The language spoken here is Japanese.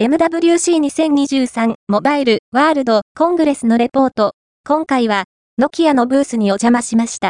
MWC2023 モバイルワールドコングレスのレポート。今回は、ノキアのブースにお邪魔しました。